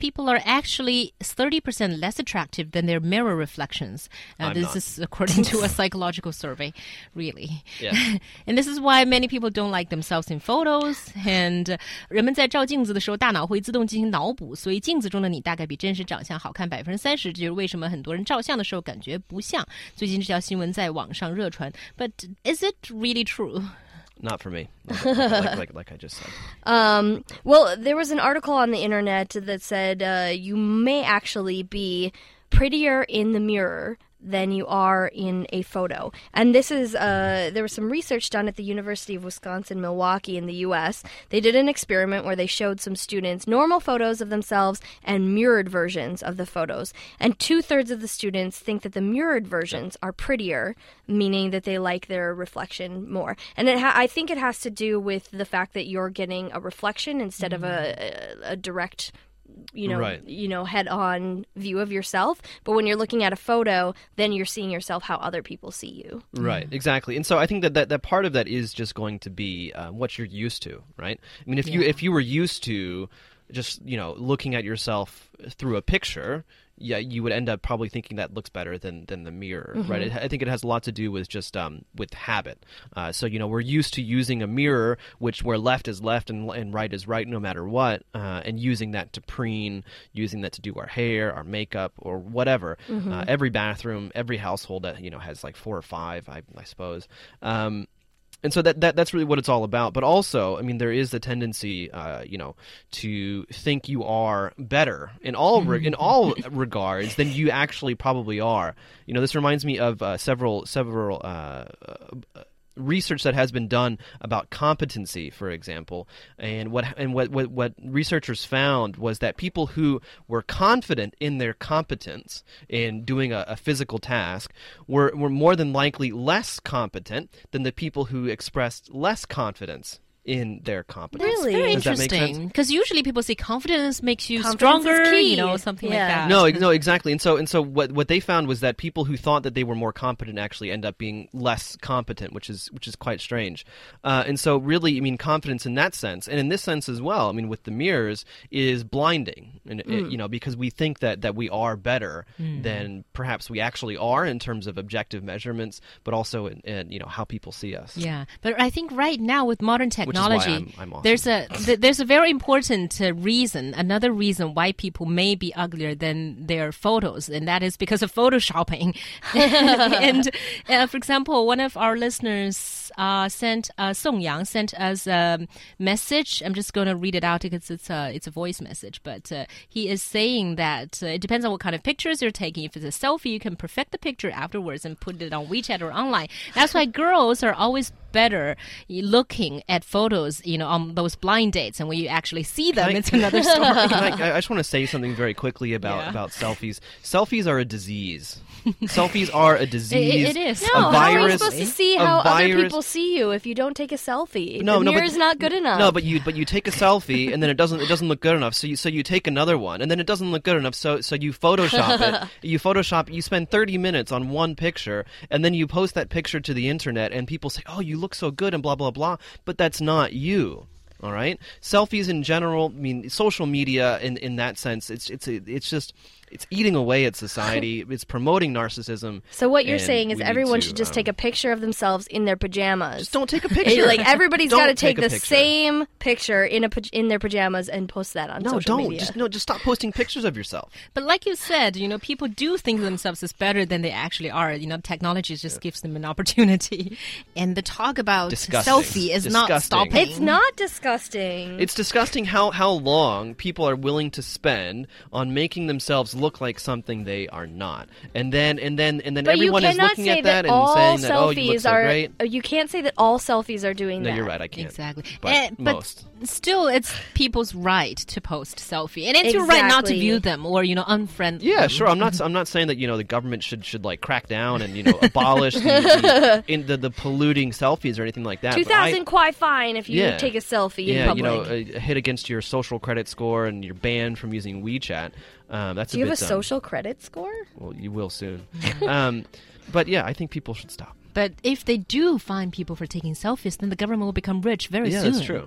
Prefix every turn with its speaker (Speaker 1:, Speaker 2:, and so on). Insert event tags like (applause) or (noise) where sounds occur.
Speaker 1: people are actually 30% less attractive than their mirror reflections. Uh,
Speaker 2: I'm
Speaker 1: this
Speaker 2: not.
Speaker 1: is according to a psychological (laughs) survey, really.
Speaker 2: Yeah. (laughs)
Speaker 1: and this is why many people don't like themselves in photos. And 呃人们在照镜子的时候，大脑会自动进行脑补，所以镜子中的你大概比真实长相好看百分之三十。这就是为什么很多人照相的时候感觉不像。最近这条新闻在网上热传，But is it really true?
Speaker 2: Not for me. like, like, like I just said. (laughs)
Speaker 3: Um, well, there was an article on the internet that said uh, you may actually be prettier in the mirror than you are in a photo. And this is, uh, there was some research done at the University of Wisconsin Milwaukee in the US. They did an experiment where they showed some students normal photos of themselves and mirrored versions of the photos. And two thirds of the students think that the mirrored versions are prettier, meaning that they like their reflection more. And it ha- I think it has to do with the fact that you're getting a reflection instead of a, a, a direct you know
Speaker 2: Right.
Speaker 3: you know head on view of yourself but when you're looking at a photo then you're seeing yourself how other people see you
Speaker 2: Right, exactly. And so I think that, that, that part of that is just going to be um, what you're used to, right? I mean, if you if you were used to just you know looking at yourself through a picture, yeah, you would end up probably thinking that looks better than than the mirror, right? It, I think it has a lot to do with just um, with habit. Uh, so you know we're used to using a mirror, which where left is left and, and right is right, no matter what, uh, and using that to preen, using that to do our hair, our makeup, or whatever. Uh, every bathroom, every household that you know has like four or five, I, I suppose. Um, and so that, that that's really what it's all about. But also, I mean, there is the tendency, uh, you know, to think you are better in all re- in all regards than you actually probably are. You know, this reminds me of uh, several several. Uh, uh, research that has been done about competency for example and what and what, what what researchers found was that people who were confident in their competence in doing a, a physical task were were more than likely less competent than the people who expressed less confidence in their competence
Speaker 3: Really?
Speaker 1: Very
Speaker 2: Does that make sense?
Speaker 1: interesting. Because usually people say confidence makes you
Speaker 3: Confidence
Speaker 1: stronger,
Speaker 3: key.
Speaker 1: you know, something
Speaker 3: Yeah.
Speaker 1: like that.
Speaker 2: No, no, exactly. And so, and so, what what they found was that people who thought that they were more competent actually end up being less competent, which is which is quite strange. Uh, and so, really, I mean, confidence in that sense, and in this sense as well. I mean, with the mirrors, is blinding, and it- you know, because we think that that we are better than perhaps we actually are in terms of objective measurements, but also in, in you know how people see us.
Speaker 1: Yeah, but I think right now with modern
Speaker 2: is why
Speaker 1: technology,
Speaker 2: I'm- I'm awesome.
Speaker 1: there's a th- there's a very important uh, reason, another reason why people may be uglier than their photos, and that is because of photoshopping. (laughs) and uh, for example, one of our listeners uh, sent uh, Song Yang sent us a message. I'm just going to read it out because it's a it's a voice message, but uh, he is saying that uh, it depends on what kind of pictures you're taking. If it's a selfie, you can perfect the picture afterwards and put it on WeChat or online. That's why girls are always better looking at photos, you know, on those blind dates, and when you actually see them,
Speaker 2: I-
Speaker 1: it's another (laughs) story.
Speaker 2: I, I just want to say something very quickly about
Speaker 1: Yeah.
Speaker 2: about selfies. Selfies are a disease. (laughs) selfies are a disease.
Speaker 1: it is.
Speaker 2: A
Speaker 3: no how are you supposed to see
Speaker 2: a
Speaker 3: how other people see you if you don't take a selfie
Speaker 2: No,
Speaker 3: the
Speaker 2: no, but-
Speaker 3: mirror's not good enough
Speaker 2: No, but you but you take a selfie and then it doesn't it doesn't look good enough. So you so you take another one and then it doesn't look good enough. So so you Photoshop it. (laughs) You Photoshop. You spend thirty minutes on one picture and then you post that picture to the internet and people say, "Oh, you look so good," and blah blah blah. But that's not you. All right. Selfies in general. I mean, social media in in that sense, it's it's it's just it's eating away at society. it's promoting narcissism.
Speaker 3: so what you're saying is everyone
Speaker 2: to,
Speaker 3: should just
Speaker 2: um,
Speaker 3: take a picture of themselves in their pajamas
Speaker 2: Just don't take a (laughs) picture.
Speaker 3: like everybody's
Speaker 2: Don't
Speaker 3: got to take,
Speaker 2: a
Speaker 3: the
Speaker 2: picture.
Speaker 3: same picture in a in their pajamas and post that on
Speaker 2: No,
Speaker 3: social
Speaker 2: don't.
Speaker 3: media.
Speaker 2: Just no. Just stop posting pictures of yourself.
Speaker 1: But like you said, you know, people do think of themselves as better than they actually are. You know, technology just gives them an opportunity. (laughs) And the talk about
Speaker 2: Disgusting.
Speaker 1: selfie is not stopping.
Speaker 3: It's not disgusting.
Speaker 2: It's disgusting how, how long people are willing to spend on making themselves look like something they are not, and then and then and then
Speaker 3: but
Speaker 2: everyone is looking at that, and
Speaker 3: all
Speaker 2: saying that oh
Speaker 3: selfies
Speaker 2: you look so
Speaker 3: are.
Speaker 2: great.
Speaker 3: uh, You can't say that all selfies are doing
Speaker 2: No,
Speaker 3: that.
Speaker 2: you're right. I can't.
Speaker 1: Exactly.
Speaker 2: But
Speaker 1: Eh, but
Speaker 2: most.
Speaker 1: still, it's people's right to post selfie, and it's your right not to view them or you know unfriend.
Speaker 2: Yeah,
Speaker 1: them.
Speaker 2: sure. I'm not. I'm not saying that you know the government should should like crack down and you know abolish the, the, (laughs) in the, the polluting selfies or anything like that.
Speaker 3: Two thousand
Speaker 2: but I-
Speaker 3: thousand kuai fine if you
Speaker 2: Yeah.
Speaker 3: take a selfie in
Speaker 2: yeah,
Speaker 3: public.
Speaker 2: you know, a, a hit against your social credit score and you're banned from using WeChat. Um, that's
Speaker 3: Do you
Speaker 2: a
Speaker 3: have a
Speaker 2: dumb.
Speaker 3: social credit score?
Speaker 2: Well, you will soon. (laughs) um, but yeah, I think people should stop.
Speaker 1: But if they do fine people for taking selfies, then the government will become rich very
Speaker 2: yeah,
Speaker 1: soon.
Speaker 2: that's true.